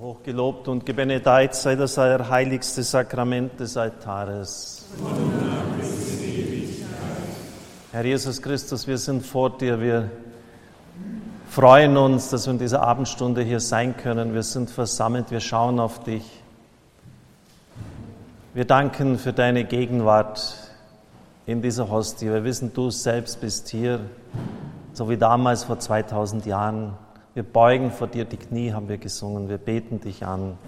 Hochgelobt und gebenedeit sei das heiligste Sakrament des Altares. Herr Jesus Christus, wir sind vor dir. Wir freuen uns, dass wir in dieser Abendstunde hier sein können. Wir sind versammelt, wir schauen auf dich. Wir danken für deine Gegenwart in dieser Hostie. Wir wissen, du selbst bist hier, so wie damals vor 2000 Jahren. Wir beugen vor dir die Knie, haben wir gesungen. Wir beten dich an.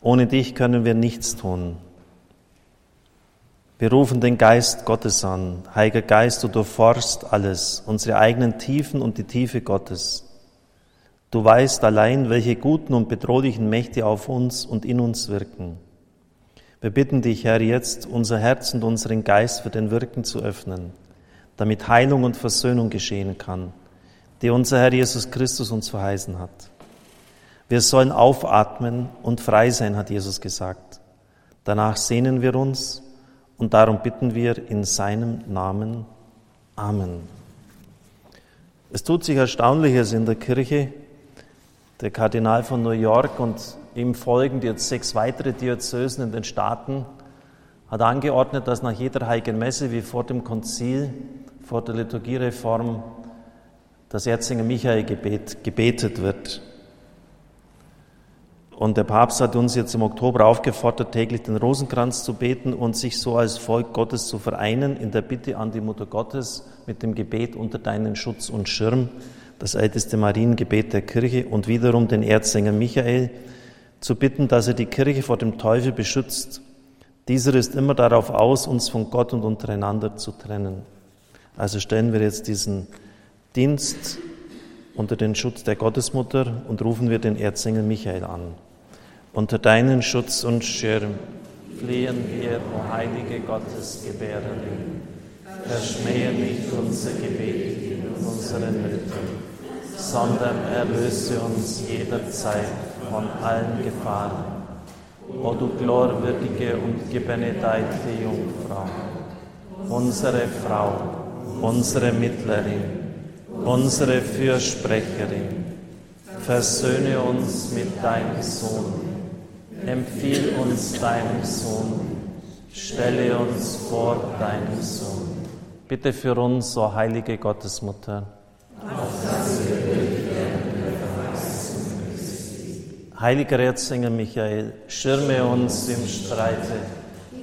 Ohne dich können wir nichts tun. Wir rufen den Geist Gottes an. Heiliger Geist, du durchforst alles, unsere eigenen Tiefen und die Tiefe Gottes. Du weißt allein, welche guten und bedrohlichen Mächte auf uns und in uns wirken. Wir bitten dich, Herr, jetzt unser Herz und unseren Geist für den Wirken zu öffnen, damit Heilung und Versöhnung geschehen kann die unser Herr Jesus Christus uns verheißen hat. Wir sollen aufatmen und frei sein, hat Jesus gesagt. Danach sehnen wir uns und darum bitten wir in seinem Namen. Amen. Es tut sich Erstaunliches in der Kirche. Der Kardinal von New York und ihm folgen jetzt sechs weitere Diözesen in den Staaten hat angeordnet, dass nach jeder Heiligen Messe wie vor dem Konzil, vor der Liturgiereform das Erzinger Michael Gebet gebetet wird. Und der Papst hat uns jetzt im Oktober aufgefordert, täglich den Rosenkranz zu beten und sich so als Volk Gottes zu vereinen in der Bitte an die Mutter Gottes mit dem Gebet unter deinen Schutz und Schirm, das älteste Mariengebet der Kirche und wiederum den Erzsänger Michael zu bitten, dass er die Kirche vor dem Teufel beschützt. Dieser ist immer darauf aus, uns von Gott und untereinander zu trennen. Also stellen wir jetzt diesen Dienst unter den Schutz der Gottesmutter und rufen wir den Erzengel Michael an. Unter deinen Schutz und Schirm flehen wir, o heilige Gottesgebärerin. Verschmähe nicht unser Gebet in unseren Nöten, sondern erlöse uns jederzeit von allen Gefahren. O du glorwürdige und gebenedeite Jungfrau, unsere Frau, unsere Mittlerin, unsere Fürsprecherin, versöhne uns mit deinem Sohn, empfiehl uns deinem Sohn, stelle uns vor deinem Sohn. Bitte für uns, o heilige Gottesmutter. Heiliger Erzengel Michael, schirme uns im Streite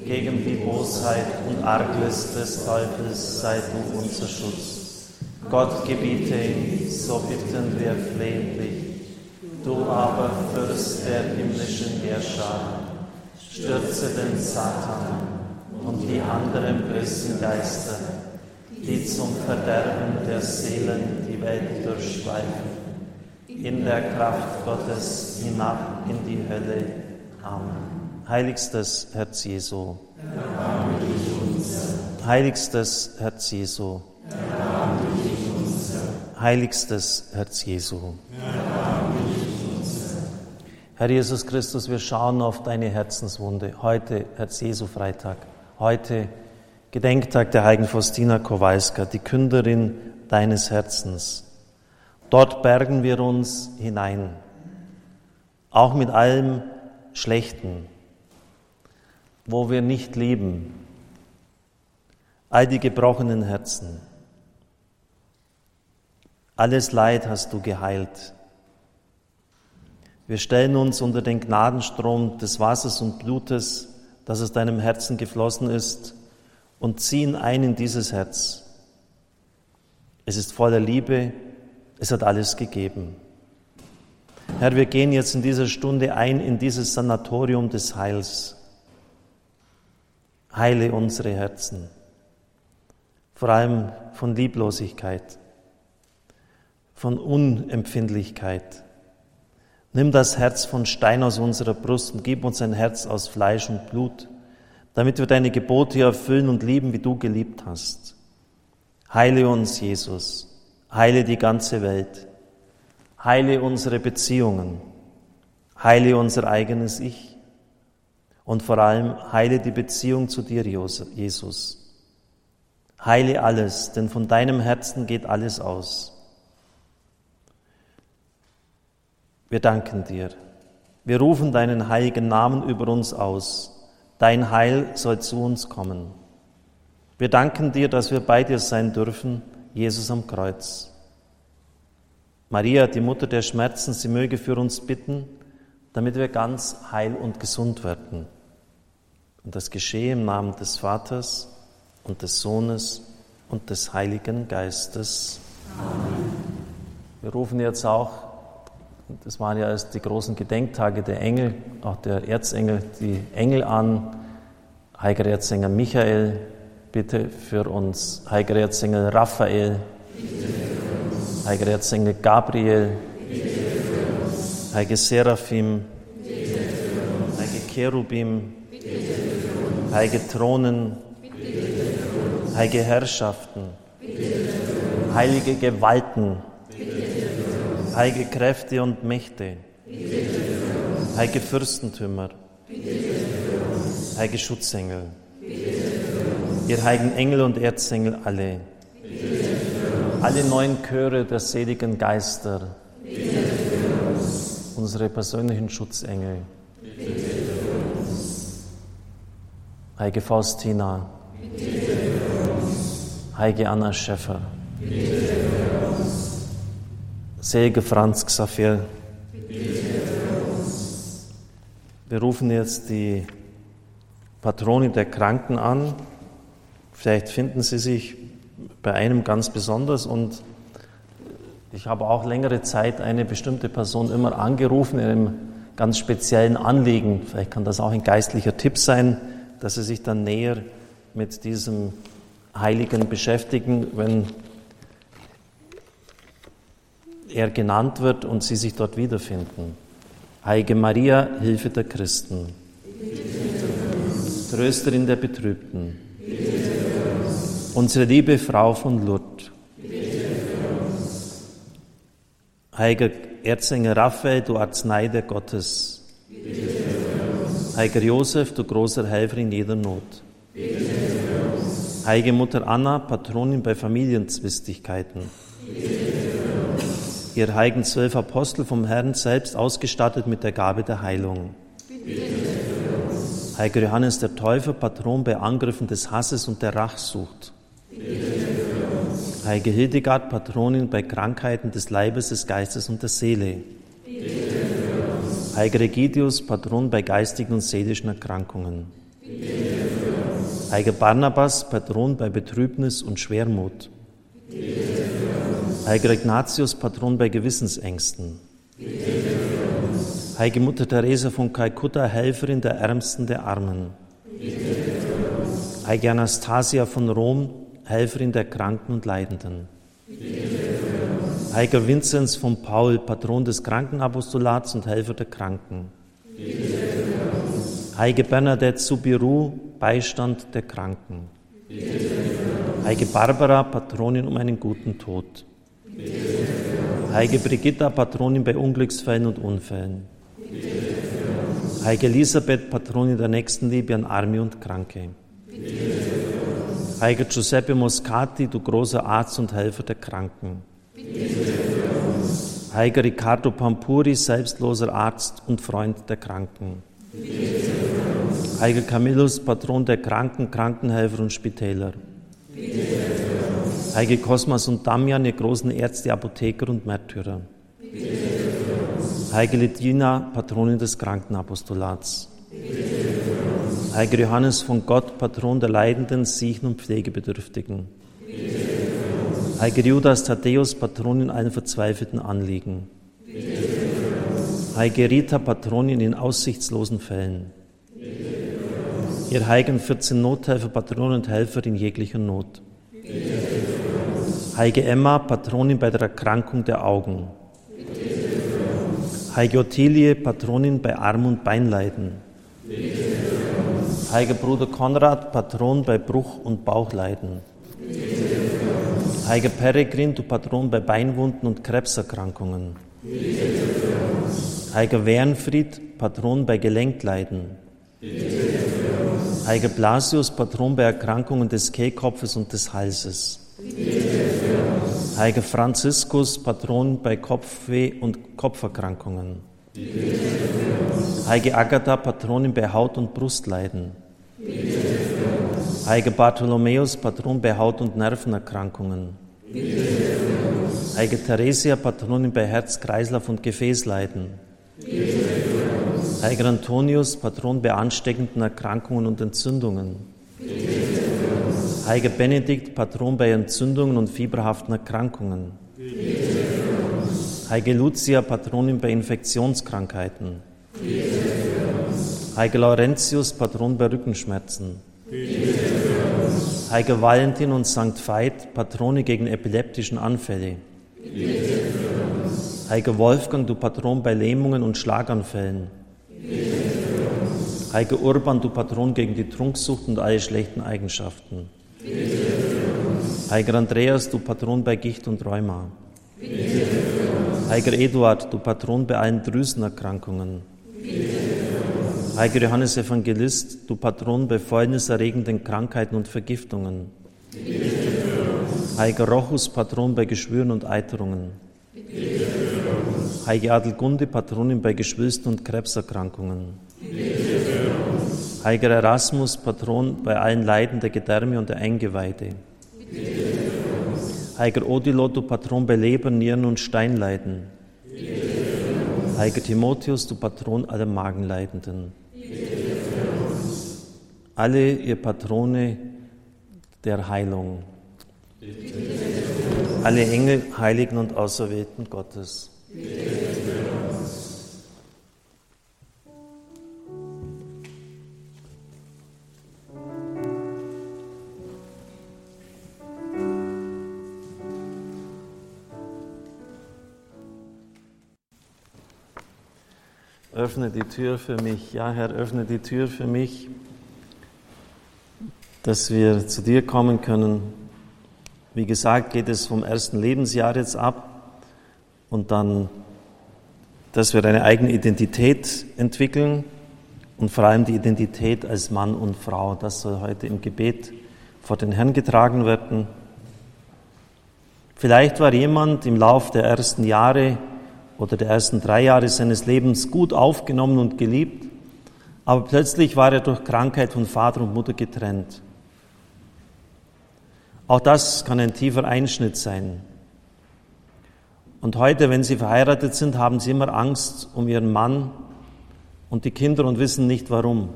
gegen die Bosheit und Arglist des Teufels, sei du unser Schutz. Gott gebiete ihm, so bitten wir flehentlich. Du aber, Fürst der himmlischen Herrscher, stürze den Satan und die anderen bösen Geister, die zum Verderben der Seelen die Welt durchschweifen, in der Kraft Gottes hinab in die Hölle. Amen. Heiligstes Herz Jesu. Heiligstes Herz Jesu heiligstes Herz Jesu. Herr Jesus Christus, wir schauen auf deine Herzenswunde. Heute Herz Jesu Freitag. Heute Gedenktag der heiligen Faustina Kowalska, die Künderin deines Herzens. Dort bergen wir uns hinein, auch mit allem Schlechten, wo wir nicht lieben, all die gebrochenen Herzen. Alles Leid hast du geheilt. Wir stellen uns unter den Gnadenstrom des Wassers und Blutes, das aus deinem Herzen geflossen ist, und ziehen ein in dieses Herz. Es ist voller Liebe, es hat alles gegeben. Herr, wir gehen jetzt in dieser Stunde ein in dieses Sanatorium des Heils. Heile unsere Herzen, vor allem von Lieblosigkeit von Unempfindlichkeit. Nimm das Herz von Stein aus unserer Brust und gib uns ein Herz aus Fleisch und Blut, damit wir deine Gebote erfüllen und lieben, wie du geliebt hast. Heile uns, Jesus. Heile die ganze Welt. Heile unsere Beziehungen. Heile unser eigenes Ich. Und vor allem heile die Beziehung zu dir, Jesus. Heile alles, denn von deinem Herzen geht alles aus. Wir danken dir. Wir rufen deinen heiligen Namen über uns aus. Dein Heil soll zu uns kommen. Wir danken dir, dass wir bei dir sein dürfen, Jesus am Kreuz. Maria, die Mutter der Schmerzen, sie möge für uns bitten, damit wir ganz heil und gesund werden. Und das geschehe im Namen des Vaters und des Sohnes und des Heiligen Geistes. Amen. Wir rufen jetzt auch das waren ja erst die großen Gedenktage der Engel, auch der Erzengel, die Engel an. Heiliger Erzengel Michael, bitte für uns. Heiliger Erzengel Raphael, Heiliger Erzengel Gabriel, Heilige Seraphim, Heilige Cherubim, Heilige Thronen, Heilige Herrschaften, Heilige Gewalten, heilige Kräfte und Mächte, heilige Fürstentümer, heilige Schutzengel, ihr heiligen Engel und Erzengel alle, alle neuen Chöre der seligen Geister, unsere persönlichen Schutzengel, heilige Faustina, heilige Anna Schäffer, Sege Franz Xavier. Wir rufen jetzt die Patronin der Kranken an. Vielleicht finden Sie sich bei einem ganz besonders und ich habe auch längere Zeit eine bestimmte Person immer angerufen in einem ganz speziellen Anliegen. Vielleicht kann das auch ein geistlicher Tipp sein, dass Sie sich dann näher mit diesem Heiligen beschäftigen, wenn er genannt wird und sie sich dort wiederfinden. Heilige Maria, Hilfe der Christen. Trösterin der Betrübten. Unsere liebe Frau von Lourdes. Heiliger Erzengel Raphael, du Arznei der Gottes. Heiliger Josef, du großer Helfer in jeder Not. Heilige Mutter Anna, Patronin bei Familienzwistigkeiten ihr heiligen zwölf Apostel vom Herrn selbst ausgestattet mit der Gabe der Heilung. Heiliger Johannes der Täufer, Patron bei Angriffen des Hasses und der Rachsucht. Heilige Hildegard, Patronin bei Krankheiten des Leibes, des Geistes und der Seele. Heiliger Regidius, Patron bei geistigen und seelischen Erkrankungen. Heiliger Barnabas, Patron bei Betrübnis und Schwermut. Heiliger Ignatius, Patron bei Gewissensängsten. Heilige Mutter Teresa von Kalkutta, Helferin der Ärmsten der Armen. Heilige Anastasia von Rom, Helferin der Kranken und Leidenden. Heiliger Vinzenz von Paul, Patron des Krankenapostolats und Helfer der Kranken. Heilige Bernadette Subiru, Beistand der Kranken. Heilige Barbara, Patronin um einen guten Tod. Heilige Brigitta, Patronin bei Unglücksfällen und Unfällen. Heilige Elisabeth, Patronin der Nächstenliebe an Arme und Kranke. Heiliger Giuseppe Moscati, du großer Arzt und Helfer der Kranken. Heiliger Riccardo Pampuri, selbstloser Arzt und Freund der Kranken. Heiliger Camillus, Patron der Kranken, Krankenhelfer und Spitäler. Heilige Kosmas und Damian, ihr großen Ärzte, Apotheker und Märtyrer. Heilige Lidina, Patronin des Krankenapostolats. Heiliger Johannes von Gott, Patron der Leidenden, Siechen und Pflegebedürftigen. Heiliger Judas Thaddäus, Patronin allen verzweifelten Anliegen. Heilige Rita, Patronin in aussichtslosen Fällen. Ihr heiligen 14 Nothelfer, Patronen und Helfer in jeglicher Not. Heilige Emma, Patronin bei der Erkrankung der Augen. Heilige Ottilie, Patronin bei Arm- und Beinleiden. Heiliger Bruder Konrad, Patron bei Bruch- und Bauchleiden. Heiliger Peregrin, du Patron bei Beinwunden und Krebserkrankungen. Heiliger Wernfried, Patron bei Gelenkleiden. Heiliger Blasius, Patron bei Erkrankungen des Kehlkopfes und des Halses. Heiliger Franziskus, Patron bei Kopfweh und Kopferkrankungen. Heilige Agatha, Patronin bei Haut- und Brustleiden. Heiliger Bartholomäus, Patron bei Haut- und Nervenerkrankungen. Heilige Theresia, Patronin bei Herz-, Kreislauf- und Gefäßleiden. Heiliger Antonius, Patron bei ansteckenden Erkrankungen und Entzündungen. Heiliger Benedikt, Patron bei Entzündungen und fieberhaften Erkrankungen. Heilige Lucia, Patronin bei Infektionskrankheiten. Heiliger Laurentius, Patron bei Rückenschmerzen. Heiliger Valentin und St. Veit, Patrone gegen epileptischen Anfälle. Heiliger Wolfgang, du Patron bei Lähmungen und Schlaganfällen. Heiliger Urban, du Patron gegen die Trunksucht und alle schlechten Eigenschaften. Heiliger Andreas, du Patron bei Gicht und Rheuma. Heiliger Eduard, du Patron bei allen Drüsenerkrankungen. Heiliger Johannes Evangelist, du Patron bei fäulniserregenden Krankheiten und Vergiftungen. Heiliger Rochus, Patron bei Geschwüren und Eiterungen. Heilige Adelgunde, Patronin bei Geschwülsten und Krebserkrankungen. Heiliger Erasmus, Patron bei allen Leiden der Gedärme und der Eingeweide. Heiliger Odilo, du Patron bei Leber, Nieren und Steinleiden. Heiliger Timotheus, du Patron aller Magenleidenden alle ihr Patrone der Heilung. Alle Engel, Heiligen und Auserwählten Gottes. Öffne die Tür für mich. Ja, Herr, öffne die Tür für mich dass wir zu dir kommen können. Wie gesagt, geht es vom ersten Lebensjahr jetzt ab und dann, dass wir eine eigene Identität entwickeln und vor allem die Identität als Mann und Frau. Das soll heute im Gebet vor den Herrn getragen werden. Vielleicht war jemand im Lauf der ersten Jahre oder der ersten drei Jahre seines Lebens gut aufgenommen und geliebt, aber plötzlich war er durch Krankheit von Vater und Mutter getrennt. Auch das kann ein tiefer Einschnitt sein. Und heute, wenn Sie verheiratet sind, haben Sie immer Angst um Ihren Mann und die Kinder und wissen nicht warum.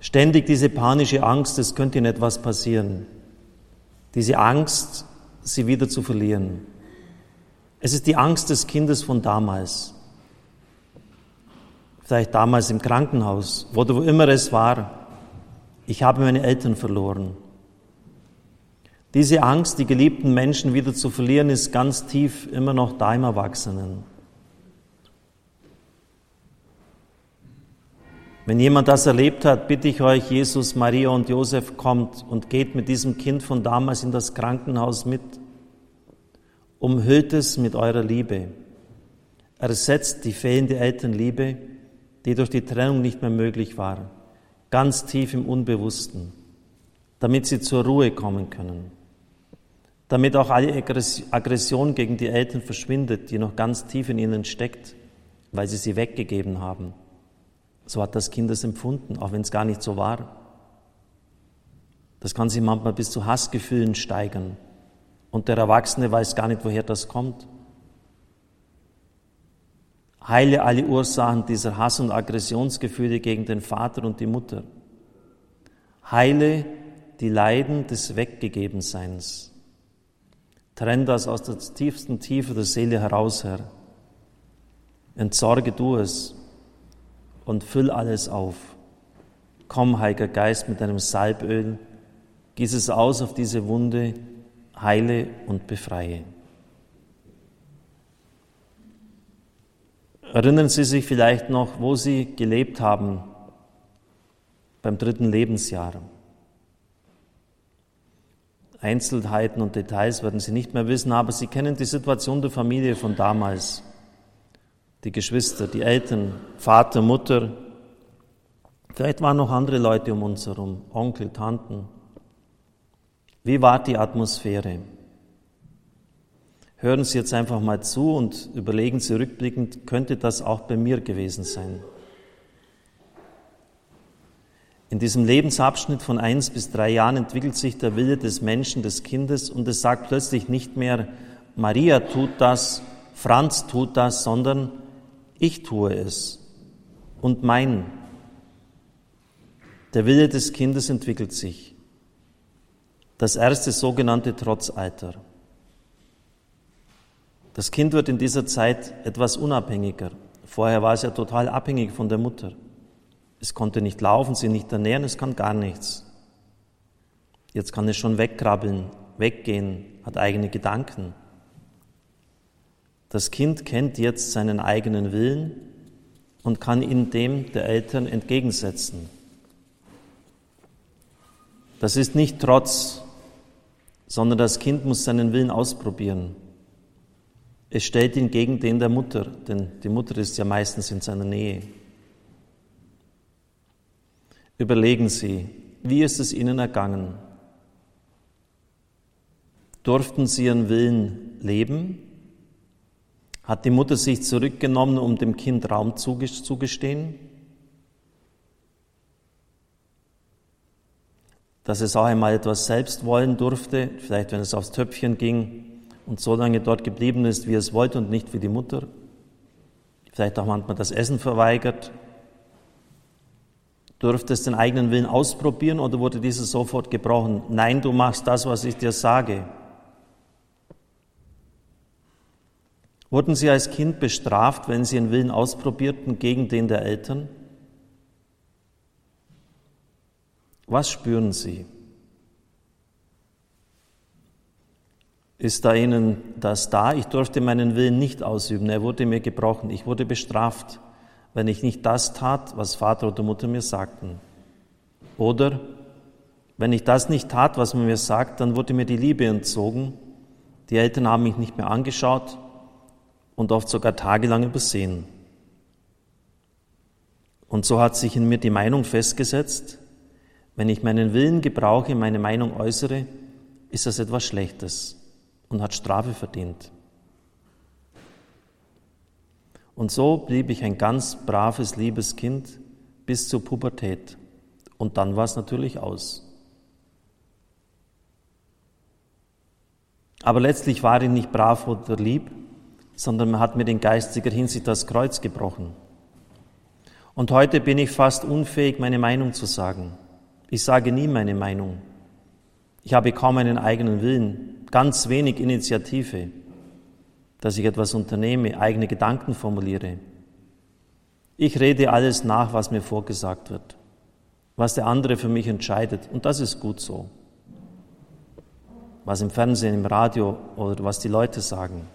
Ständig diese panische Angst, es könnte Ihnen etwas passieren. Diese Angst, Sie wieder zu verlieren. Es ist die Angst des Kindes von damals. Vielleicht damals im Krankenhaus oder wo immer es war. Ich habe meine Eltern verloren. Diese Angst, die geliebten Menschen wieder zu verlieren, ist ganz tief immer noch da im Erwachsenen. Wenn jemand das erlebt hat, bitte ich euch, Jesus, Maria und Josef kommt und geht mit diesem Kind von damals in das Krankenhaus mit. Umhüllt es mit eurer Liebe. Ersetzt die fehlende Elternliebe, die durch die Trennung nicht mehr möglich war, ganz tief im Unbewussten, damit sie zur Ruhe kommen können damit auch alle Aggression gegen die Eltern verschwindet, die noch ganz tief in ihnen steckt, weil sie sie weggegeben haben. So hat das Kind es empfunden, auch wenn es gar nicht so war. Das kann sich manchmal bis zu Hassgefühlen steigern. Und der Erwachsene weiß gar nicht, woher das kommt. Heile alle Ursachen dieser Hass- und Aggressionsgefühle gegen den Vater und die Mutter. Heile die Leiden des Weggegebenseins. Trenn das aus der tiefsten Tiefe der Seele heraus, Herr. Entsorge du es und füll alles auf. Komm, Heiliger Geist, mit deinem Salböl, gieß es aus auf diese Wunde, heile und befreie. Erinnern Sie sich vielleicht noch, wo Sie gelebt haben beim dritten Lebensjahr. Einzelheiten und Details werden Sie nicht mehr wissen, aber Sie kennen die Situation der Familie von damals. Die Geschwister, die Eltern, Vater, Mutter. Vielleicht waren noch andere Leute um uns herum, Onkel, Tanten. Wie war die Atmosphäre? Hören Sie jetzt einfach mal zu und überlegen Sie rückblickend, könnte das auch bei mir gewesen sein? In diesem Lebensabschnitt von eins bis drei Jahren entwickelt sich der Wille des Menschen, des Kindes, und es sagt plötzlich nicht mehr, Maria tut das, Franz tut das, sondern ich tue es und mein. Der Wille des Kindes entwickelt sich. Das erste sogenannte Trotzalter. Das Kind wird in dieser Zeit etwas unabhängiger. Vorher war es ja total abhängig von der Mutter. Es konnte nicht laufen, sie nicht ernähren, es kann gar nichts. Jetzt kann es schon wegkrabbeln, weggehen, hat eigene Gedanken. Das Kind kennt jetzt seinen eigenen Willen und kann ihn dem der Eltern entgegensetzen. Das ist nicht Trotz, sondern das Kind muss seinen Willen ausprobieren. Es stellt ihn gegen den der Mutter, denn die Mutter ist ja meistens in seiner Nähe. Überlegen Sie, wie ist es Ihnen ergangen? Durften Sie Ihren Willen leben? Hat die Mutter sich zurückgenommen, um dem Kind Raum zugestehen? Dass es auch einmal etwas selbst wollen durfte, vielleicht wenn es aufs Töpfchen ging, und so lange dort geblieben ist, wie es wollte und nicht wie die Mutter. Vielleicht auch manchmal das Essen verweigert. Durfte es den eigenen Willen ausprobieren oder wurde dieser sofort gebrochen? Nein, du machst das, was ich dir sage. Wurden Sie als Kind bestraft, wenn Sie Ihren Willen ausprobierten gegen den der Eltern? Was spüren Sie? ist da Ihnen das da? Ich durfte meinen Willen nicht ausüben. Er wurde mir gebrochen. Ich wurde bestraft, wenn ich nicht das tat, was Vater oder Mutter mir sagten. Oder wenn ich das nicht tat, was man mir sagt, dann wurde mir die Liebe entzogen. Die Eltern haben mich nicht mehr angeschaut und oft sogar tagelang übersehen. Und so hat sich in mir die Meinung festgesetzt, wenn ich meinen Willen gebrauche, meine Meinung äußere, ist das etwas Schlechtes und hat Strafe verdient. Und so blieb ich ein ganz braves, liebes Kind bis zur Pubertät. Und dann war es natürlich aus. Aber letztlich war ich nicht brav oder lieb, sondern man hat mir in geistiger Hinsicht das Kreuz gebrochen. Und heute bin ich fast unfähig, meine Meinung zu sagen. Ich sage nie meine Meinung. Ich habe kaum einen eigenen Willen ganz wenig Initiative, dass ich etwas unternehme, eigene Gedanken formuliere. Ich rede alles nach, was mir vorgesagt wird, was der andere für mich entscheidet. Und das ist gut so. Was im Fernsehen, im Radio oder was die Leute sagen.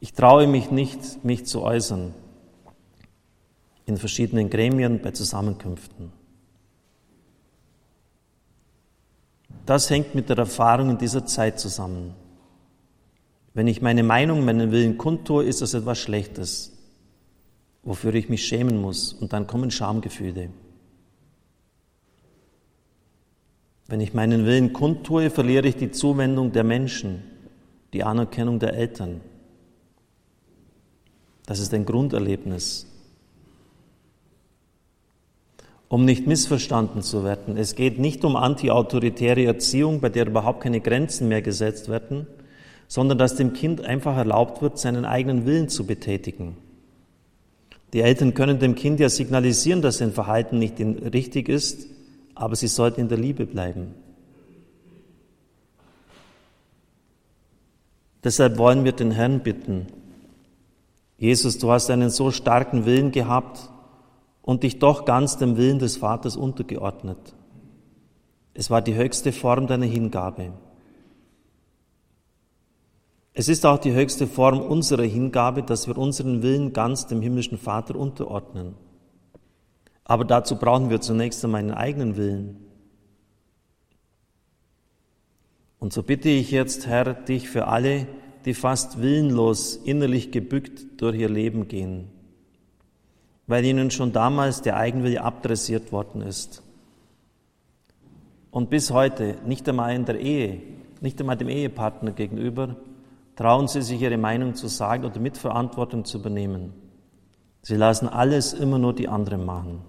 Ich traue mich nicht, mich zu äußern in verschiedenen Gremien, bei Zusammenkünften. Das hängt mit der Erfahrung in dieser Zeit zusammen. Wenn ich meine Meinung, meinen Willen kundtue, ist das etwas Schlechtes, wofür ich mich schämen muss. Und dann kommen Schamgefühle. Wenn ich meinen Willen kundtue, verliere ich die Zuwendung der Menschen, die Anerkennung der Eltern. Das ist ein Grunderlebnis um nicht missverstanden zu werden. Es geht nicht um antiautoritäre Erziehung, bei der überhaupt keine Grenzen mehr gesetzt werden, sondern dass dem Kind einfach erlaubt wird, seinen eigenen Willen zu betätigen. Die Eltern können dem Kind ja signalisieren, dass sein Verhalten nicht richtig ist, aber sie sollten in der Liebe bleiben. Deshalb wollen wir den Herrn bitten, Jesus, du hast einen so starken Willen gehabt, und dich doch ganz dem Willen des Vaters untergeordnet. Es war die höchste Form deiner Hingabe. Es ist auch die höchste Form unserer Hingabe, dass wir unseren Willen ganz dem himmlischen Vater unterordnen. Aber dazu brauchen wir zunächst einmal einen eigenen Willen. Und so bitte ich jetzt, Herr, dich für alle, die fast willenlos, innerlich gebückt durch ihr Leben gehen, weil ihnen schon damals der Eigenwille abdressiert worden ist. Und bis heute, nicht einmal in der Ehe, nicht einmal dem Ehepartner gegenüber, trauen sie sich ihre Meinung zu sagen oder Mitverantwortung zu übernehmen. Sie lassen alles immer nur die anderen machen.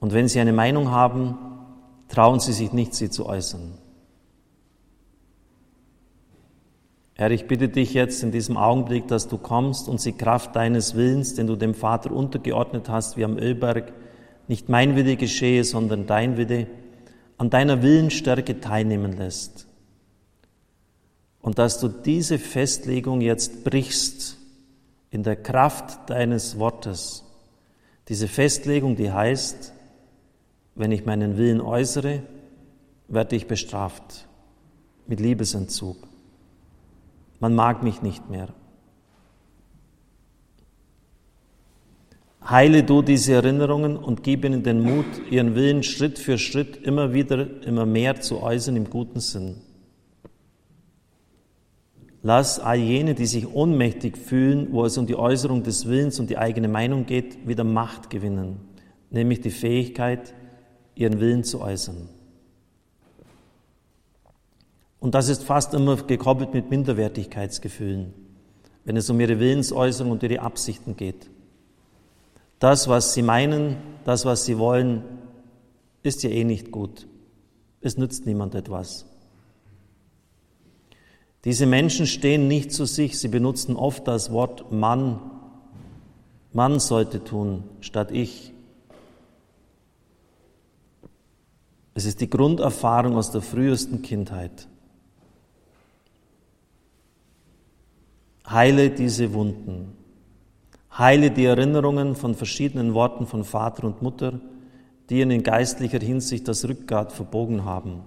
Und wenn sie eine Meinung haben, trauen sie sich nicht, sie zu äußern. Herr, ich bitte dich jetzt in diesem Augenblick, dass du kommst und sie Kraft deines Willens, den du dem Vater untergeordnet hast, wie am Ölberg, nicht mein Wille geschehe, sondern dein Wille, an deiner Willensstärke teilnehmen lässt. Und dass du diese Festlegung jetzt brichst in der Kraft deines Wortes. Diese Festlegung, die heißt, wenn ich meinen Willen äußere, werde ich bestraft mit Liebesentzug. Man mag mich nicht mehr. Heile du diese Erinnerungen und gib ihnen den Mut, ihren Willen Schritt für Schritt immer wieder, immer mehr zu äußern im guten Sinn. Lass all jene, die sich ohnmächtig fühlen, wo es um die Äußerung des Willens und die eigene Meinung geht, wieder Macht gewinnen, nämlich die Fähigkeit, ihren Willen zu äußern. Und das ist fast immer gekoppelt mit Minderwertigkeitsgefühlen, wenn es um ihre Willensäußerung und ihre Absichten geht. Das, was sie meinen, das, was sie wollen, ist ja eh nicht gut. Es nützt niemand etwas. Diese Menschen stehen nicht zu sich, sie benutzen oft das Wort Mann. Mann sollte tun, statt ich. Es ist die Grunderfahrung aus der frühesten Kindheit. Heile diese Wunden. Heile die Erinnerungen von verschiedenen Worten von Vater und Mutter, die ihnen in geistlicher Hinsicht das Rückgrat verbogen haben.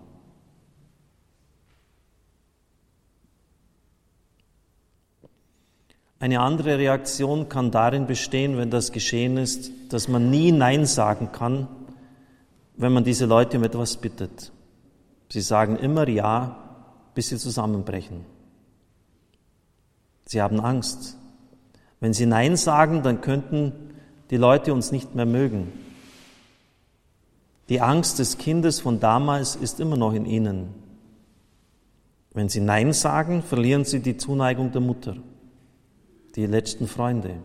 Eine andere Reaktion kann darin bestehen, wenn das geschehen ist, dass man nie Nein sagen kann, wenn man diese Leute um etwas bittet. Sie sagen immer Ja, bis sie zusammenbrechen. Sie haben Angst. Wenn sie Nein sagen, dann könnten die Leute uns nicht mehr mögen. Die Angst des Kindes von damals ist immer noch in ihnen. Wenn sie Nein sagen, verlieren sie die Zuneigung der Mutter, die letzten Freunde.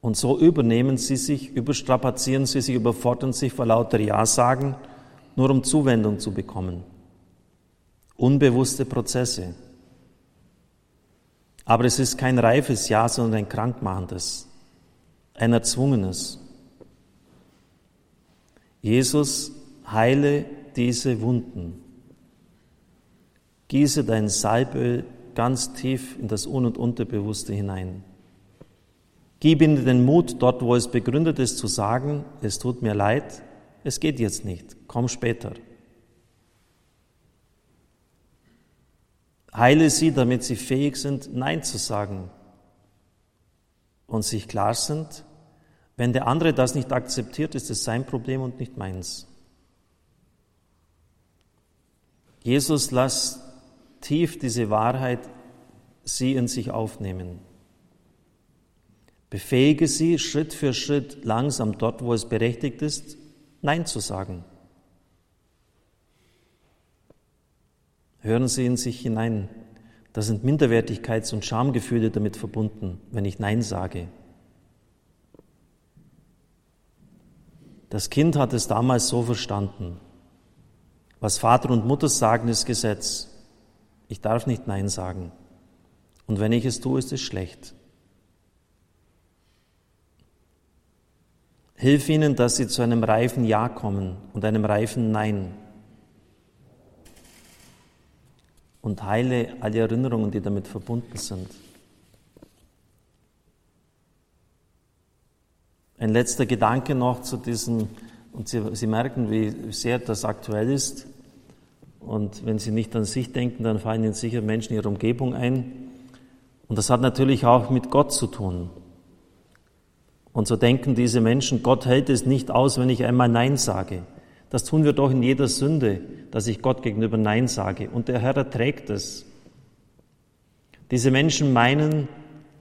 Und so übernehmen sie sich, überstrapazieren sie sich, überfordern sich vor lauter Ja sagen, nur um Zuwendung zu bekommen. Unbewusste Prozesse. Aber es ist kein reifes Ja, sondern ein krankmachendes, ein erzwungenes. Jesus, heile diese Wunden. Gieße dein Salböl ganz tief in das Un- und Unterbewusste hinein. Gib ihnen den Mut, dort wo es begründet ist, zu sagen, es tut mir leid, es geht jetzt nicht, komm später. Heile sie, damit sie fähig sind, Nein zu sagen und sich klar sind, wenn der andere das nicht akzeptiert, ist es sein Problem und nicht meins. Jesus lass tief diese Wahrheit sie in sich aufnehmen. Befähige sie Schritt für Schritt langsam dort, wo es berechtigt ist, Nein zu sagen. Hören Sie in sich hinein. Da sind Minderwertigkeits- und Schamgefühle damit verbunden, wenn ich Nein sage. Das Kind hat es damals so verstanden. Was Vater und Mutter sagen, ist Gesetz. Ich darf nicht Nein sagen. Und wenn ich es tue, ist es schlecht. Hilf ihnen, dass sie zu einem reifen Ja kommen und einem reifen Nein. und heile alle Erinnerungen, die damit verbunden sind. Ein letzter Gedanke noch zu diesem, und Sie, Sie merken, wie sehr das aktuell ist. Und wenn Sie nicht an sich denken, dann fallen Ihnen sicher Menschen in Ihrer Umgebung ein. Und das hat natürlich auch mit Gott zu tun. Und so denken diese Menschen, Gott hält es nicht aus, wenn ich einmal Nein sage. Das tun wir doch in jeder Sünde, dass ich Gott gegenüber Nein sage. Und der Herr erträgt es. Diese Menschen meinen,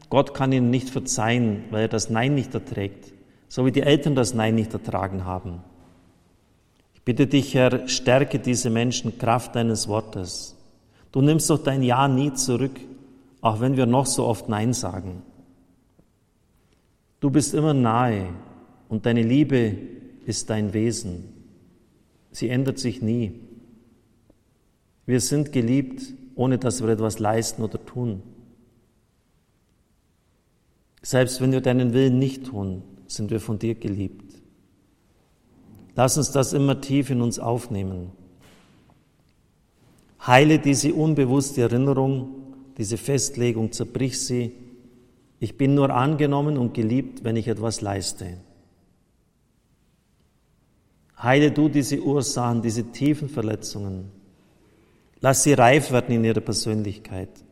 Gott kann ihnen nicht verzeihen, weil er das Nein nicht erträgt, so wie die Eltern das Nein nicht ertragen haben. Ich bitte dich, Herr, stärke diese Menschen Kraft deines Wortes, Du nimmst doch dein Ja nie zurück, auch wenn wir noch so oft Nein sagen. Du bist immer nahe und deine Liebe ist dein Wesen. Sie ändert sich nie. Wir sind geliebt, ohne dass wir etwas leisten oder tun. Selbst wenn wir deinen Willen nicht tun, sind wir von dir geliebt. Lass uns das immer tief in uns aufnehmen. Heile diese unbewusste Erinnerung, diese Festlegung, zerbrich sie. Ich bin nur angenommen und geliebt, wenn ich etwas leiste. Heile du diese Ursachen, diese tiefen Verletzungen. Lass sie reif werden in ihrer Persönlichkeit.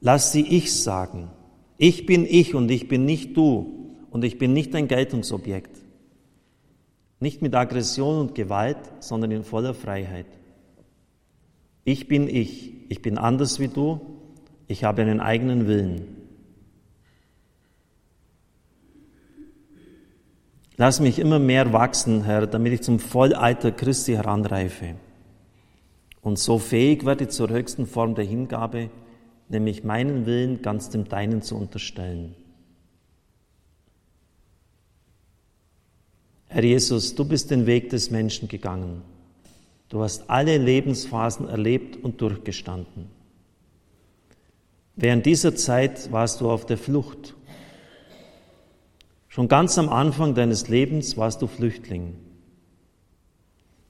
Lass sie ich sagen. Ich bin ich und ich bin nicht du und ich bin nicht ein Geltungsobjekt. Nicht mit Aggression und Gewalt, sondern in voller Freiheit. Ich bin ich, ich bin anders wie du, ich habe einen eigenen Willen. Lass mich immer mehr wachsen, Herr, damit ich zum Vollalter Christi heranreife und so fähig werde zur höchsten Form der Hingabe, nämlich meinen Willen ganz dem Deinen zu unterstellen. Herr Jesus, du bist den Weg des Menschen gegangen. Du hast alle Lebensphasen erlebt und durchgestanden. Während dieser Zeit warst du auf der Flucht. Schon ganz am Anfang deines Lebens warst du Flüchtling.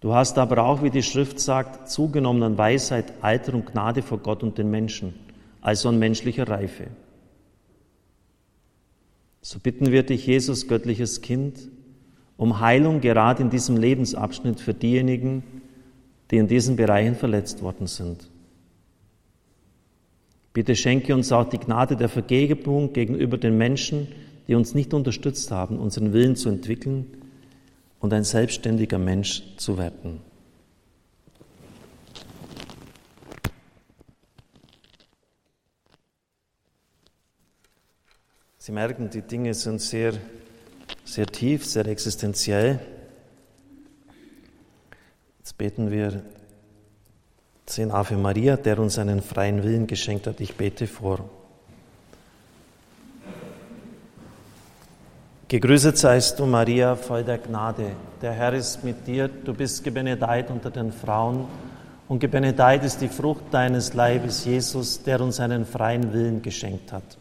Du hast aber auch, wie die Schrift sagt, zugenommen an Weisheit, Alter und Gnade vor Gott und den Menschen also an menschlicher Reife. So bitten wir dich, Jesus, göttliches Kind, um Heilung gerade in diesem Lebensabschnitt für diejenigen, die in diesen Bereichen verletzt worden sind. Bitte schenke uns auch die Gnade der Vergebung gegenüber den Menschen, die uns nicht unterstützt haben, unseren Willen zu entwickeln und ein selbstständiger Mensch zu werden. Sie merken, die Dinge sind sehr, sehr tief, sehr existenziell. Jetzt beten wir zehn Ave Maria, der uns einen freien Willen geschenkt hat. Ich bete vor. Gegrüßet seist du, Maria, voll der Gnade. Der Herr ist mit dir. Du bist gebenedeit unter den Frauen. Und gebenedeit ist die Frucht deines Leibes, Jesus, der uns einen freien Willen geschenkt hat.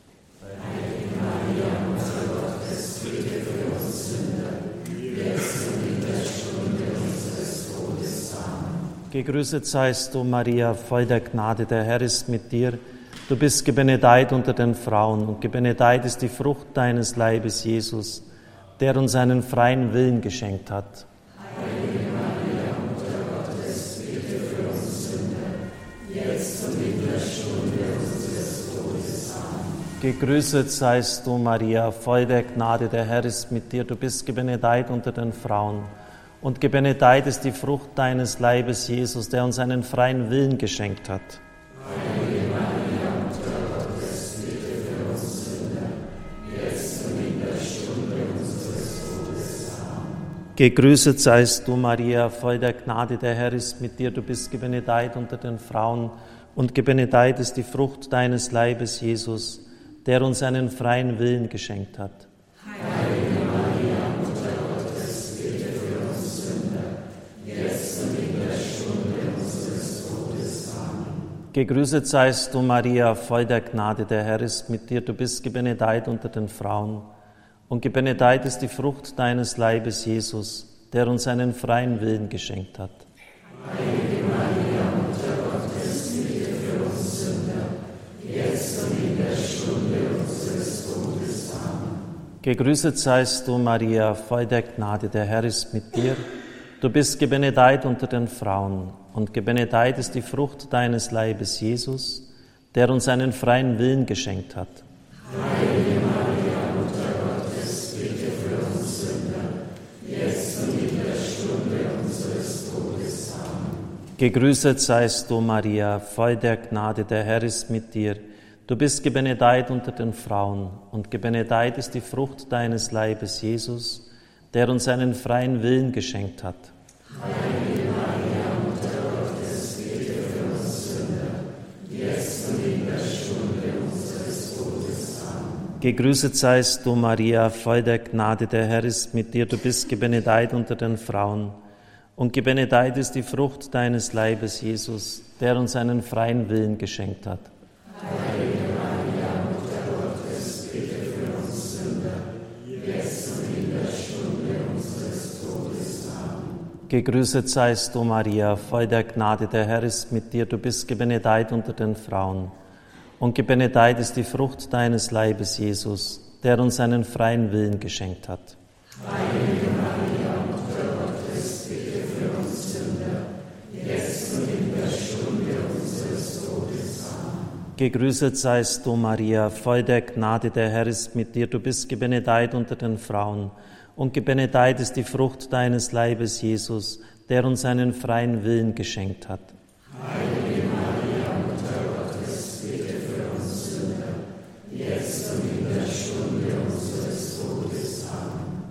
Gegrüßet seist du, Maria, voll der Gnade, der Herr ist mit dir. Du bist gebenedeit unter den Frauen und gebenedeit ist die Frucht deines Leibes, Jesus, der uns einen freien Willen geschenkt hat. Heilige Maria, Mutter Gottes, bitte für uns Sünder, jetzt und in der Stunde unseres Todes. Amen. Gegrüßet seist du, Maria, voll der Gnade, der Herr ist mit dir. Du bist gebenedeit unter den Frauen und gebenedeit ist die Frucht deines Leibes, Jesus, der uns einen freien Willen geschenkt hat. Gegrüßet seist du, Maria, voll der Gnade, der Herr ist mit dir, du bist gebenedeit unter den Frauen, und gebenedeit ist die Frucht deines Leibes, Jesus, der uns einen freien Willen geschenkt hat. Gegrüßet seist du, Maria, voll der Gnade, der Herr ist mit dir. Du bist gebenedeit unter den Frauen. Und gebenedeit ist die Frucht deines Leibes, Jesus, der uns einen freien Willen geschenkt hat. Heilige Maria, Mutter Gottes, bitte für uns Sünder, jetzt und in der Stunde unseres Todes. Amen. Gegrüßet seist du, Maria, voll der Gnade, der Herr ist mit dir. Du bist gebenedeit unter den Frauen und gebenedeit ist die Frucht deines Leibes, Jesus, der uns einen freien Willen geschenkt hat. Heilige Maria, Mutter Gottes, bitte für uns Sünder, jetzt und in der Stunde unseres Todes. Amen. Gegrüßet seist du, Maria, voll der Gnade, der Herr ist mit dir. Du bist gebenedeit unter den Frauen und gebenedeit ist die Frucht deines Leibes, Jesus, der uns einen freien Willen geschenkt hat. Gegrüßet seist du, Maria, voll der Gnade, der Herr ist mit dir. Du bist gebenedeit unter den Frauen. Und gebenedeit ist die Frucht deines Leibes, Jesus, der uns einen freien Willen geschenkt hat. Heilige Maria, Mutter Gottes, bitte für uns Sünder, jetzt und in der Stunde unseres Todes. Amen. Gegrüßet seist du, Maria, voll der Gnade, der Herr ist mit dir. Du bist gebenedeit unter den Frauen. Und gebenedeit ist die Frucht deines Leibes, Jesus, der uns einen freien Willen geschenkt hat. Heilige Maria, Mutter Gottes, bitte für uns Sünder, jetzt und in der Stunde unseres Todes. Amen. Gegrüßet seist du, Maria, voll der Gnade, der Herr ist mit dir. Du bist gebenedeit unter den Frauen. Und gebenedeit ist die Frucht deines Leibes, Jesus, der uns einen freien Willen geschenkt hat. Heilige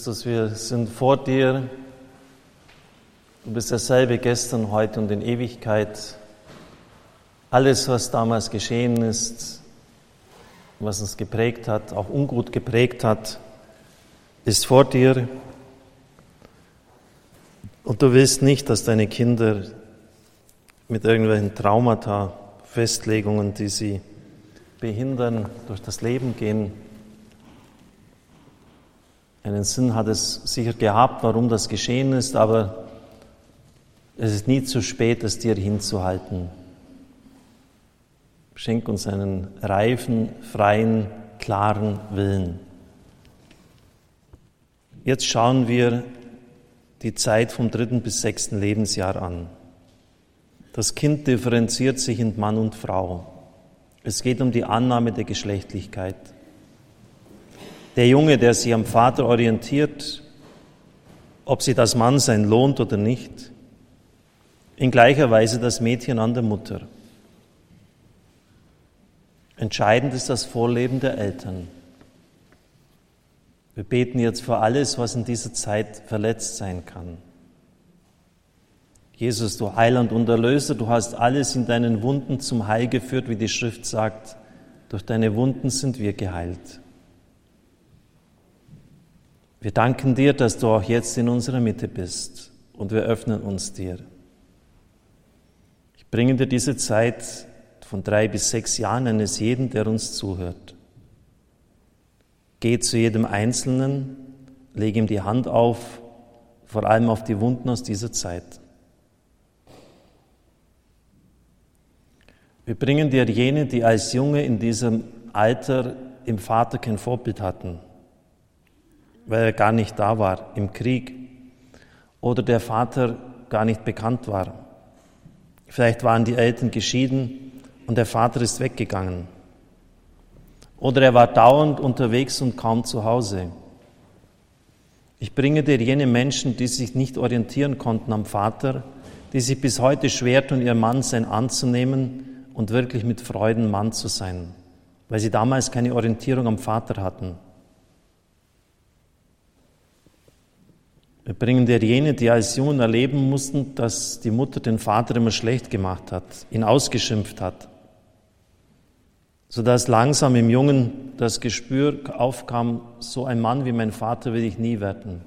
Christus, wir sind vor dir. Du bist derselbe gestern, heute und in Ewigkeit. Alles, was damals geschehen ist, was uns geprägt hat, auch ungut geprägt hat, ist vor dir. Und du willst nicht, dass deine Kinder mit irgendwelchen Traumata, Festlegungen, die sie behindern, durch das Leben gehen, einen Sinn hat es sicher gehabt, warum das geschehen ist, aber es ist nie zu spät, es dir hinzuhalten. Schenk uns einen reifen, freien, klaren Willen. Jetzt schauen wir die Zeit vom dritten bis sechsten Lebensjahr an. Das Kind differenziert sich in Mann und Frau. Es geht um die Annahme der Geschlechtlichkeit. Der Junge, der sich am Vater orientiert, ob sie das Mannsein lohnt oder nicht, in gleicher Weise das Mädchen an der Mutter. Entscheidend ist das Vorleben der Eltern. Wir beten jetzt für alles, was in dieser Zeit verletzt sein kann. Jesus, du Heiland und Erlöser, du hast alles in deinen Wunden zum Heil geführt, wie die Schrift sagt. Durch deine Wunden sind wir geheilt. Wir danken dir, dass du auch jetzt in unserer Mitte bist und wir öffnen uns dir. Ich bringe dir diese Zeit von drei bis sechs Jahren eines jeden, der uns zuhört. Geh zu jedem Einzelnen, leg ihm die Hand auf, vor allem auf die Wunden aus dieser Zeit. Wir bringen dir jene, die als Junge in diesem Alter im Vater kein Vorbild hatten weil er gar nicht da war im Krieg oder der Vater gar nicht bekannt war. Vielleicht waren die Eltern geschieden und der Vater ist weggegangen. Oder er war dauernd unterwegs und kaum zu Hause. Ich bringe dir jene Menschen, die sich nicht orientieren konnten am Vater, die sich bis heute schwer tun, ihr Mannsein anzunehmen und wirklich mit Freuden Mann zu sein, weil sie damals keine Orientierung am Vater hatten. Wir bringen dir jene, die als Jungen erleben mussten, dass die Mutter den Vater immer schlecht gemacht hat, ihn ausgeschimpft hat, sodass langsam im Jungen das Gespür aufkam, so ein Mann wie mein Vater will ich nie werden.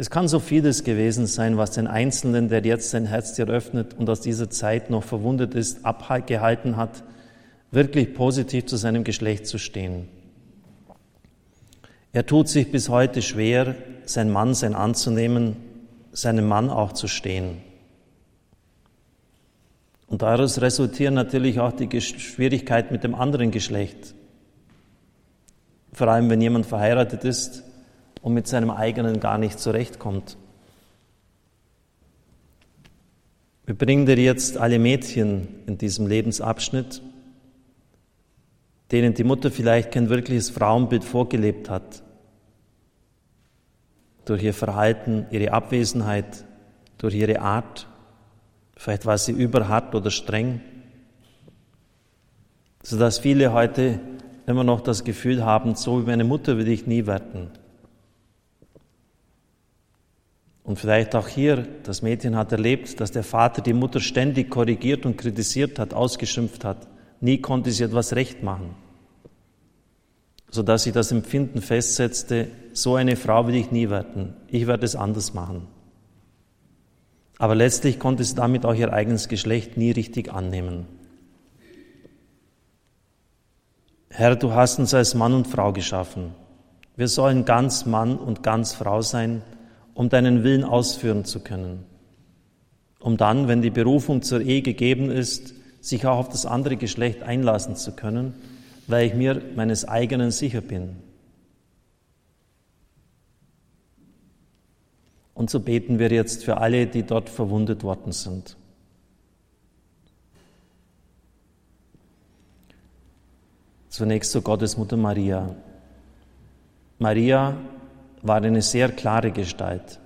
Es kann so vieles gewesen sein, was den Einzelnen, der jetzt sein Herz dir öffnet und aus dieser Zeit noch verwundet ist, abgehalten hat, wirklich positiv zu seinem Geschlecht zu stehen. Er tut sich bis heute schwer, sein Mann sein anzunehmen, seinem Mann auch zu stehen. Und daraus resultieren natürlich auch die Schwierigkeiten mit dem anderen Geschlecht. Vor allem, wenn jemand verheiratet ist und mit seinem eigenen gar nicht zurechtkommt. Wir bringen dir jetzt alle Mädchen in diesem Lebensabschnitt, denen die Mutter vielleicht kein wirkliches Frauenbild vorgelebt hat. Durch ihr Verhalten, ihre Abwesenheit, durch ihre Art. Vielleicht war sie überhart oder streng. Sodass viele heute immer noch das Gefühl haben, so wie meine Mutter will ich nie werden. Und vielleicht auch hier, das Mädchen hat erlebt, dass der Vater die Mutter ständig korrigiert und kritisiert hat, ausgeschimpft hat. Nie konnte sie etwas recht machen. Sodass sie das Empfinden festsetzte, so eine Frau will ich nie werden. Ich werde es anders machen. Aber letztlich konnte sie damit auch ihr eigenes Geschlecht nie richtig annehmen. Herr, du hast uns als Mann und Frau geschaffen. Wir sollen ganz Mann und ganz Frau sein, um deinen Willen ausführen zu können. Um dann, wenn die Berufung zur Ehe gegeben ist, sich auch auf das andere Geschlecht einlassen zu können, weil ich mir meines eigenen sicher bin. Und so beten wir jetzt für alle, die dort verwundet worden sind. Zunächst zu Gottesmutter Maria. Maria war eine sehr klare Gestalt.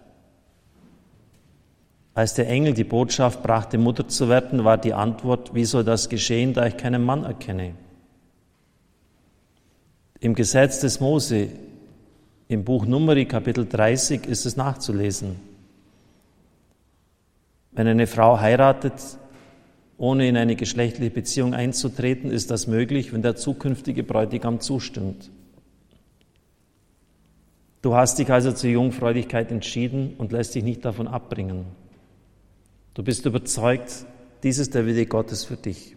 Als der Engel die Botschaft brachte, Mutter zu werden, war die Antwort, wie soll das geschehen, da ich keinen Mann erkenne? Im Gesetz des Mose, im Buch Numeri Kapitel 30 ist es nachzulesen. Wenn eine Frau heiratet, ohne in eine geschlechtliche Beziehung einzutreten, ist das möglich, wenn der zukünftige Bräutigam zustimmt. Du hast dich also zur Jungfräulichkeit entschieden und lässt dich nicht davon abbringen. Du bist überzeugt, dies ist der Wille Gottes für dich.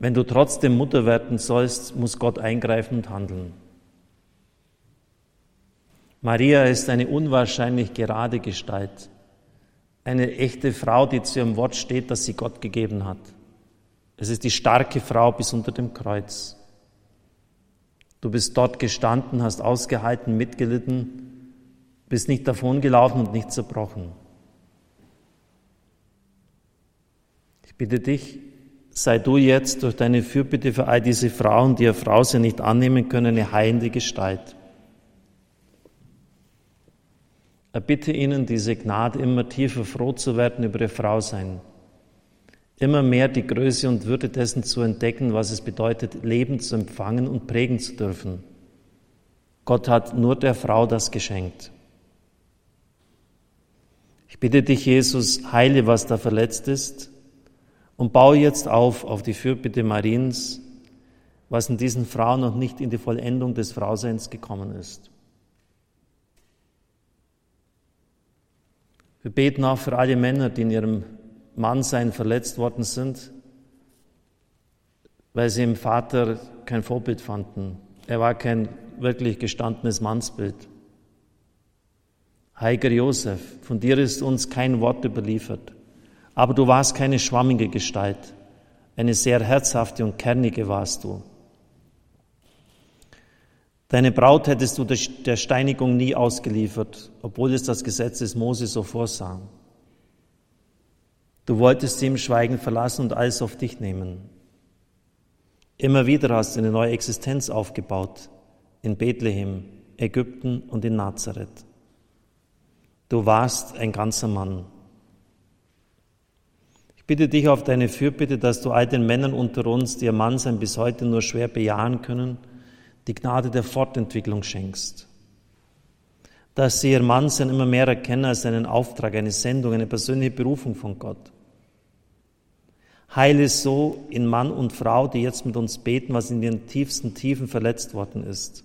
Wenn du trotzdem Mutter werden sollst, muss Gott eingreifen und handeln. Maria ist eine unwahrscheinlich gerade Gestalt, eine echte Frau, die zu ihrem Wort steht, das sie Gott gegeben hat. Es ist die starke Frau bis unter dem Kreuz. Du bist dort gestanden, hast ausgehalten, mitgelitten, bist nicht davongelaufen und nicht zerbrochen. Ich bitte dich, sei du jetzt durch deine Fürbitte für all diese Frauen, die ihr Frau sie nicht annehmen können, eine heilende Gestalt. Erbitte ihnen diese Gnade, immer tiefer froh zu werden über ihr Frausein immer mehr die Größe und Würde dessen zu entdecken, was es bedeutet, Leben zu empfangen und prägen zu dürfen. Gott hat nur der Frau das geschenkt. Ich bitte dich, Jesus, heile, was da verletzt ist und baue jetzt auf auf die Fürbitte Mariens, was in diesen Frauen noch nicht in die Vollendung des Frauseins gekommen ist. Wir beten auch für alle Männer, die in ihrem Mannsein verletzt worden sind, weil sie im Vater kein Vorbild fanden. Er war kein wirklich gestandenes Mannsbild. Heiliger Josef, von dir ist uns kein Wort überliefert, aber du warst keine schwammige Gestalt, eine sehr herzhafte und kernige warst du. Deine Braut hättest du der Steinigung nie ausgeliefert, obwohl es das Gesetz des Mose so vorsah. Du wolltest sie im Schweigen verlassen und alles auf dich nehmen. Immer wieder hast du eine neue Existenz aufgebaut in Bethlehem, Ägypten und in Nazareth. Du warst ein ganzer Mann. Ich bitte dich auf deine Fürbitte, dass du all den Männern unter uns, die ihr Mannsein bis heute nur schwer bejahen können, die Gnade der Fortentwicklung schenkst. Dass sie ihr Mannsein immer mehr erkennen als einen Auftrag, eine Sendung, eine persönliche Berufung von Gott Heile so in Mann und Frau, die jetzt mit uns beten, was in den tiefsten Tiefen verletzt worden ist.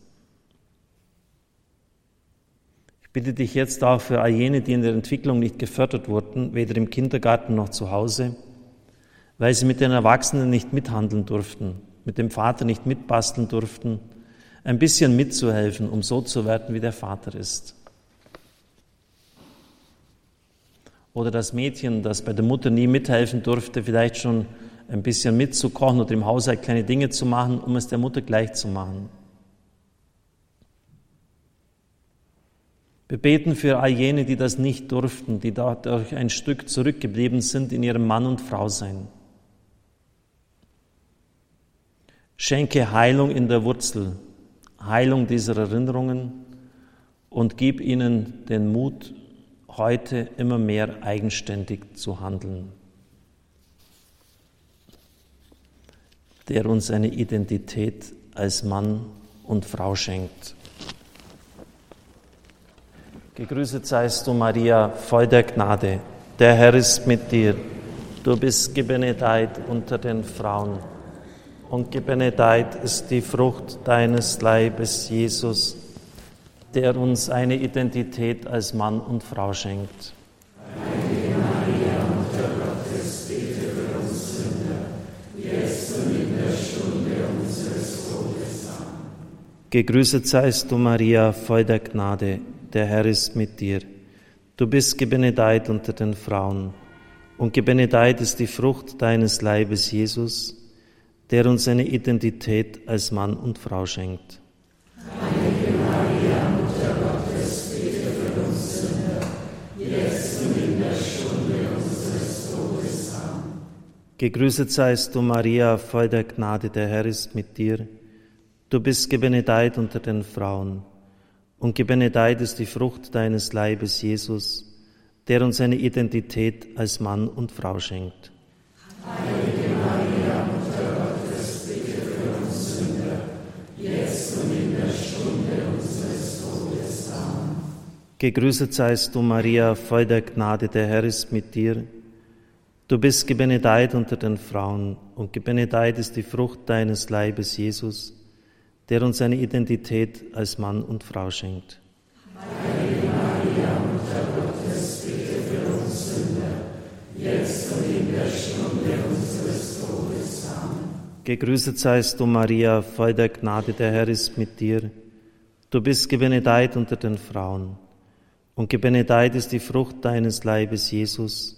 Ich bitte dich jetzt auch für all jene, die in der Entwicklung nicht gefördert wurden, weder im Kindergarten noch zu Hause, weil sie mit den Erwachsenen nicht mithandeln durften, mit dem Vater nicht mitbasteln durften, ein bisschen mitzuhelfen, um so zu werden, wie der Vater ist. Oder das Mädchen, das bei der Mutter nie mithelfen durfte, vielleicht schon ein bisschen mitzukochen oder im Haushalt kleine Dinge zu machen, um es der Mutter gleich zu machen. Wir beten für all jene, die das nicht durften, die dadurch ein Stück zurückgeblieben sind in ihrem Mann und Frau sein. Schenke Heilung in der Wurzel, Heilung dieser Erinnerungen und gib ihnen den Mut, heute immer mehr eigenständig zu handeln, der uns eine Identität als Mann und Frau schenkt. Gegrüßet seist du, Maria, voll der Gnade. Der Herr ist mit dir. Du bist gebenedeit unter den Frauen. Und gebenedeit ist die Frucht deines Leibes, Jesus der uns eine Identität als Mann und Frau schenkt. Gegrüßet seist du, Maria, voll der Gnade, der Herr ist mit dir. Du bist gebenedeit unter den Frauen, und gebenedeit ist die Frucht deines Leibes, Jesus, der uns eine Identität als Mann und Frau schenkt. Gegrüßet seist du, Maria, voll der Gnade, der Herr ist mit dir. Du bist gebenedeit unter den Frauen, und gebenedeit ist die Frucht deines Leibes, Jesus, der uns eine Identität als Mann und Frau schenkt. Heilige Maria, Mutter Gottes, bitte für uns Sünder, jetzt und in der Stunde unseres Todes. Amen. Gegrüßet seist du, Maria, voll der Gnade, der Herr ist mit dir. Du bist gebenedeit unter den Frauen und gebenedeit ist die Frucht deines Leibes, Jesus, der uns eine Identität als Mann und Frau schenkt. Heilige Maria, Mutter Gottes, bitte für uns Sünder, jetzt und in der Stunde unseres Todes. Amen. Gegrüßet seist du, Maria, voll der Gnade, der Herr ist mit dir. Du bist gebenedeit unter den Frauen und gebenedeit ist die Frucht deines Leibes, Jesus,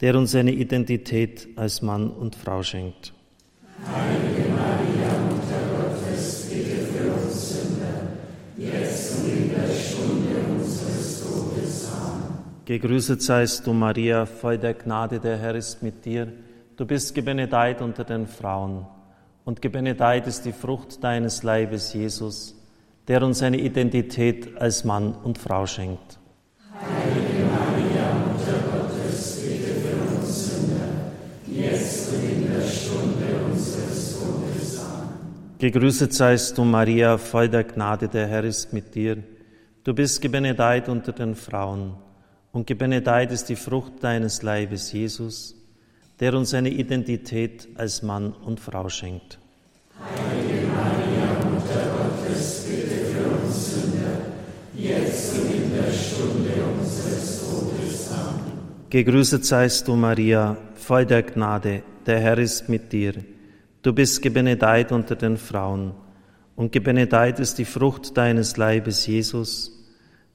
der uns eine Identität als Mann und Frau schenkt. Heilige Gegrüßet seist du, Maria, voll der Gnade, der Herr ist mit dir. Du bist gebenedeit unter den Frauen, und gebenedeit ist die Frucht deines Leibes, Jesus, der uns eine Identität als Mann und Frau schenkt. Heilige Maria, Mutter Gottes, bitte jetzt und in der Stunde unseres Todes. Amen. Gegrüßet seist du, Maria, voll der Gnade, der Herr ist mit dir. Du bist gebenedeit unter den Frauen, und gebenedeit ist die Frucht deines Leibes, Jesus, der uns eine Identität als Mann und Frau schenkt. Heilige Maria, Mutter Gottes, bitte für uns Sünder, jetzt und in der Stunde unseres Todes. Amen. Gegrüßet seist du, Maria, voll der Gnade, der Herr ist mit dir. Du bist gebenedeit unter den Frauen, und gebenedeit ist die Frucht deines Leibes, Jesus,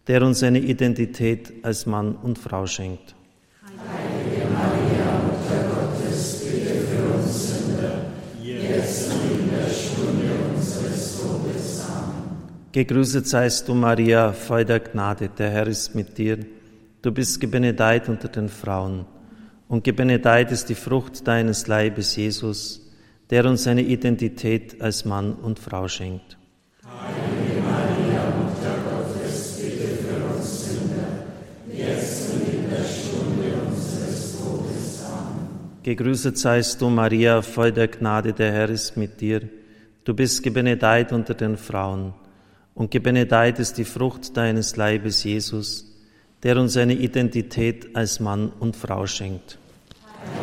der uns eine Identität als Mann und Frau schenkt. Heilige Maria, Mutter Gottes, bitte für uns Sünder, jetzt und in der Stunde unseres Todes. Amen. Gegrüßet seist du, Maria, voll der Gnade, der Herr ist mit dir. Du bist gebenedeit unter den Frauen und gebenedeit ist die Frucht deines Leibes, Jesus, der uns eine Identität als Mann und Frau schenkt. Heilige Maria, Mutter Gottes, bitte für uns Sünder, jetzt und in der Stunde unseres Todes. Amen. Gegrüßet seist du, Maria, voll der Gnade, der Herr ist mit dir. Du bist gebenedeit unter den Frauen, und gebenedeit ist die Frucht deines Leibes, Jesus, der uns eine Identität als Mann und Frau schenkt.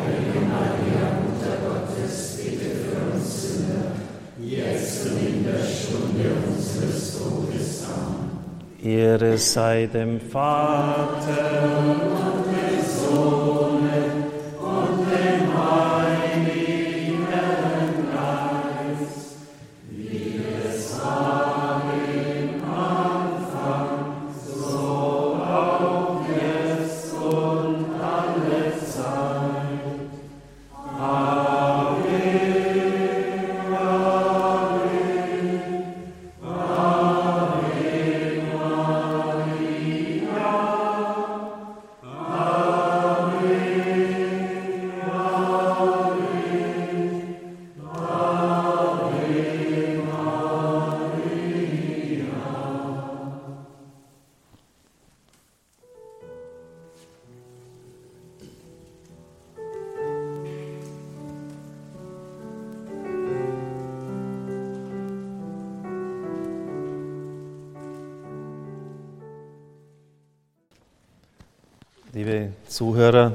Heilige Maria, Mutter Gottes, bitte für uns Sünder, jetzt und in der Stunde unseres Todes. Amen. Ehre sei dem Vater liebe Zuhörer.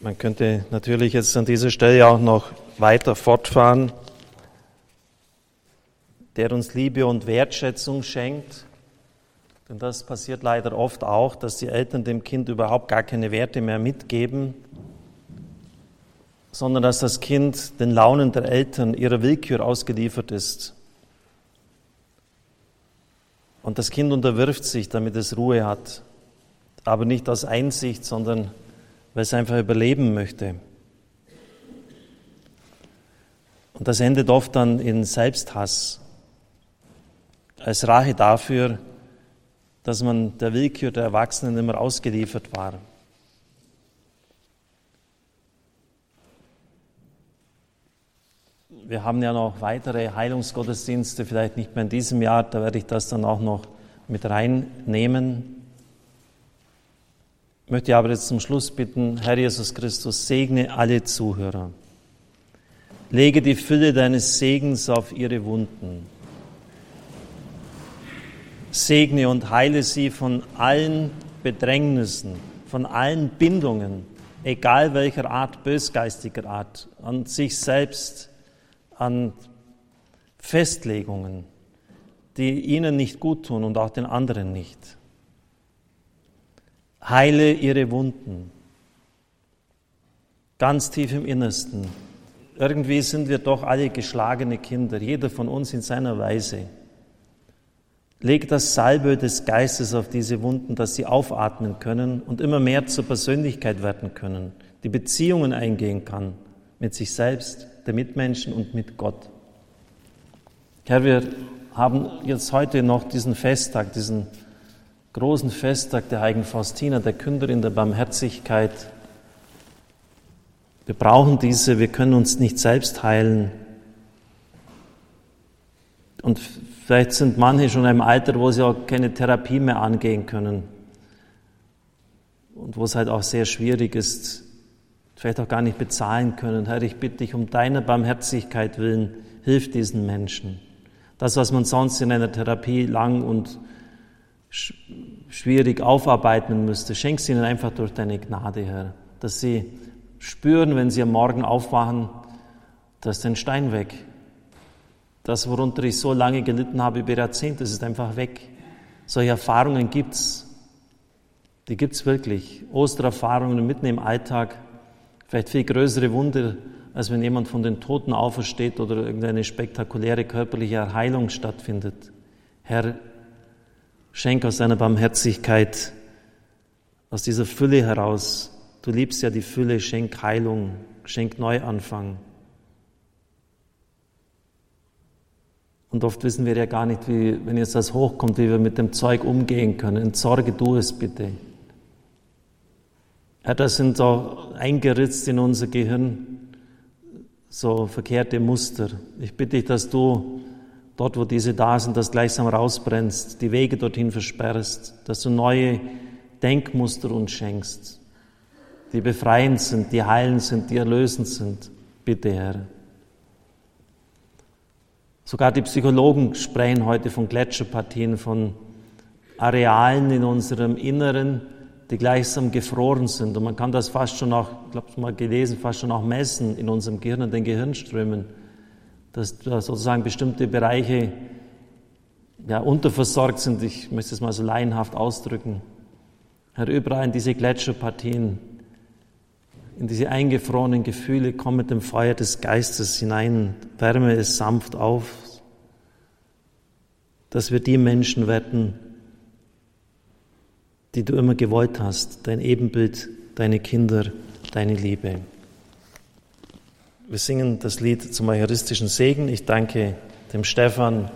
Man könnte natürlich jetzt an dieser Stelle auch noch weiter fortfahren. Der uns Liebe und Wertschätzung schenkt. Denn das passiert leider oft auch, dass die Eltern dem Kind überhaupt gar keine Werte mehr mitgeben, sondern dass das Kind den Launen der Eltern ihrer Willkür ausgeliefert ist. Und das Kind unterwirft sich, damit es Ruhe hat aber nicht aus Einsicht, sondern weil es einfach überleben möchte. Und das endet oft dann in Selbsthass, als Rache dafür, dass man der Willkür der Erwachsenen immer ausgeliefert war. Wir haben ja noch weitere Heilungsgottesdienste, vielleicht nicht mehr in diesem Jahr, da werde ich das dann auch noch mit reinnehmen möchte aber jetzt zum Schluss bitten, Herr Jesus Christus, segne alle Zuhörer. Lege die Fülle deines Segens auf ihre Wunden. Segne und heile sie von allen Bedrängnissen, von allen Bindungen, egal welcher Art, bösgeistiger Art, an sich selbst, an Festlegungen, die ihnen nicht gut tun und auch den anderen nicht. Heile ihre Wunden. Ganz tief im Innersten. Irgendwie sind wir doch alle geschlagene Kinder, jeder von uns in seiner Weise. Leg das Salbe des Geistes auf diese Wunden, dass sie aufatmen können und immer mehr zur Persönlichkeit werden können, die Beziehungen eingehen kann mit sich selbst, der Mitmenschen und mit Gott. Herr, wir haben jetzt heute noch diesen Festtag, diesen großen Festtag der heiligen Faustina, der Künderin der Barmherzigkeit. Wir brauchen diese, wir können uns nicht selbst heilen. Und vielleicht sind manche schon einem Alter, wo sie auch keine Therapie mehr angehen können. Und wo es halt auch sehr schwierig ist, vielleicht auch gar nicht bezahlen können. Herr, ich bitte dich um deine Barmherzigkeit willen, hilf diesen Menschen. Das, was man sonst in einer Therapie lang und schwierig aufarbeiten müsste. Schenk sie ihnen einfach durch deine Gnade, Herr, dass sie spüren, wenn sie am Morgen aufwachen, da ist ein Stein weg. Das, worunter ich so lange gelitten habe über Jahrzehnte, ist einfach weg. Solche Erfahrungen gibt's. Die gibt's wirklich. Ostererfahrungen mitten im Alltag. Vielleicht viel größere Wunder, als wenn jemand von den Toten aufersteht oder irgendeine spektakuläre körperliche Heilung stattfindet. Herr, Schenk aus deiner Barmherzigkeit, aus dieser Fülle heraus. Du liebst ja die Fülle, schenk Heilung, schenk Neuanfang. Und oft wissen wir ja gar nicht, wie, wenn jetzt das hochkommt, wie wir mit dem Zeug umgehen können. Entsorge du es bitte. Ja, das sind so eingeritzt in unser Gehirn so verkehrte Muster. Ich bitte dich, dass du dort, wo diese da sind, das gleichsam rausbrennst, die Wege dorthin versperrst, dass du neue Denkmuster uns schenkst, die befreiend sind, die heilend sind, die erlösend sind. Bitte, Herr. Sogar die Psychologen sprechen heute von Gletscherpartien, von Arealen in unserem Inneren, die gleichsam gefroren sind. Und man kann das fast schon auch, ich glaube, mal gelesen, fast schon auch messen in unserem Gehirn und den Gehirnströmen dass da sozusagen bestimmte Bereiche ja, unterversorgt sind. Ich möchte es mal so laienhaft ausdrücken. Herr, überall in diese Gletscherpartien, in diese eingefrorenen Gefühle, komm mit dem Feuer des Geistes hinein, wärme es sanft auf, dass wir die Menschen werden, die du immer gewollt hast, dein Ebenbild, deine Kinder, deine Liebe. Wir singen das Lied zum eucharistischen Segen. Ich danke dem Stefan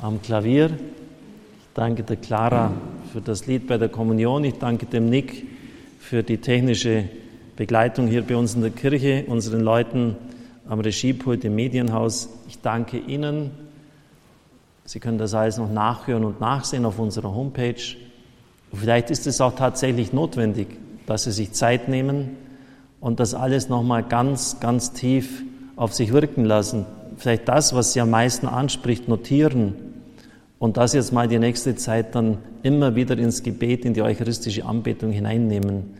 am Klavier. Ich danke der Clara für das Lied bei der Kommunion. Ich danke dem Nick für die technische Begleitung hier bei uns in der Kirche, unseren Leuten am Regiepult im Medienhaus. Ich danke Ihnen. Sie können das alles noch nachhören und nachsehen auf unserer Homepage. Und vielleicht ist es auch tatsächlich notwendig, dass Sie sich Zeit nehmen, und das alles nochmal ganz, ganz tief auf sich wirken lassen. Vielleicht das, was Sie am meisten anspricht, notieren und das jetzt mal die nächste Zeit dann immer wieder ins Gebet, in die eucharistische Anbetung hineinnehmen.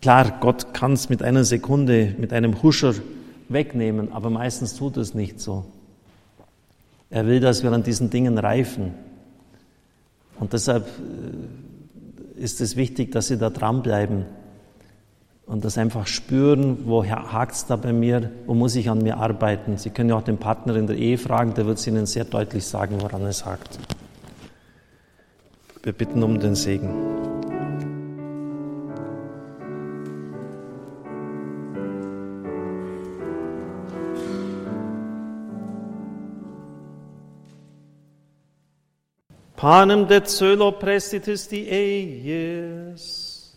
Klar, Gott kann es mit einer Sekunde, mit einem Huscher wegnehmen, aber meistens tut es nicht so. Er will, dass wir an diesen Dingen reifen. Und deshalb äh, ist es wichtig, dass Sie da dranbleiben und das einfach spüren, wo hakt es da bei mir, wo muss ich an mir arbeiten. Sie können ja auch den Partner in der Ehe fragen, der wird es Ihnen sehr deutlich sagen, woran es hakt. Wir bitten um den Segen. Panem de celo prestitis die eies.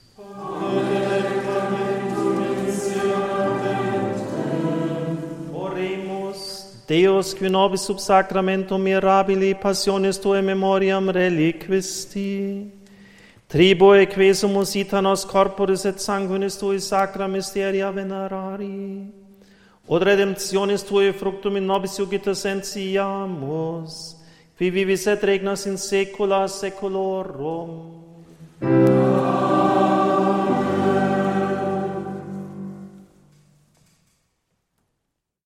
Deus, qui nobis sub sacramentum mirabili passionis tuae memoriam reliquisti, tribue quesumus ita nos corporis et sanguinis tui sacra mysteria venerari, od redemptionis tuae fructum in nobis iugita sentiamus, qui vivis et regnas in saecula saeculorum. Amen.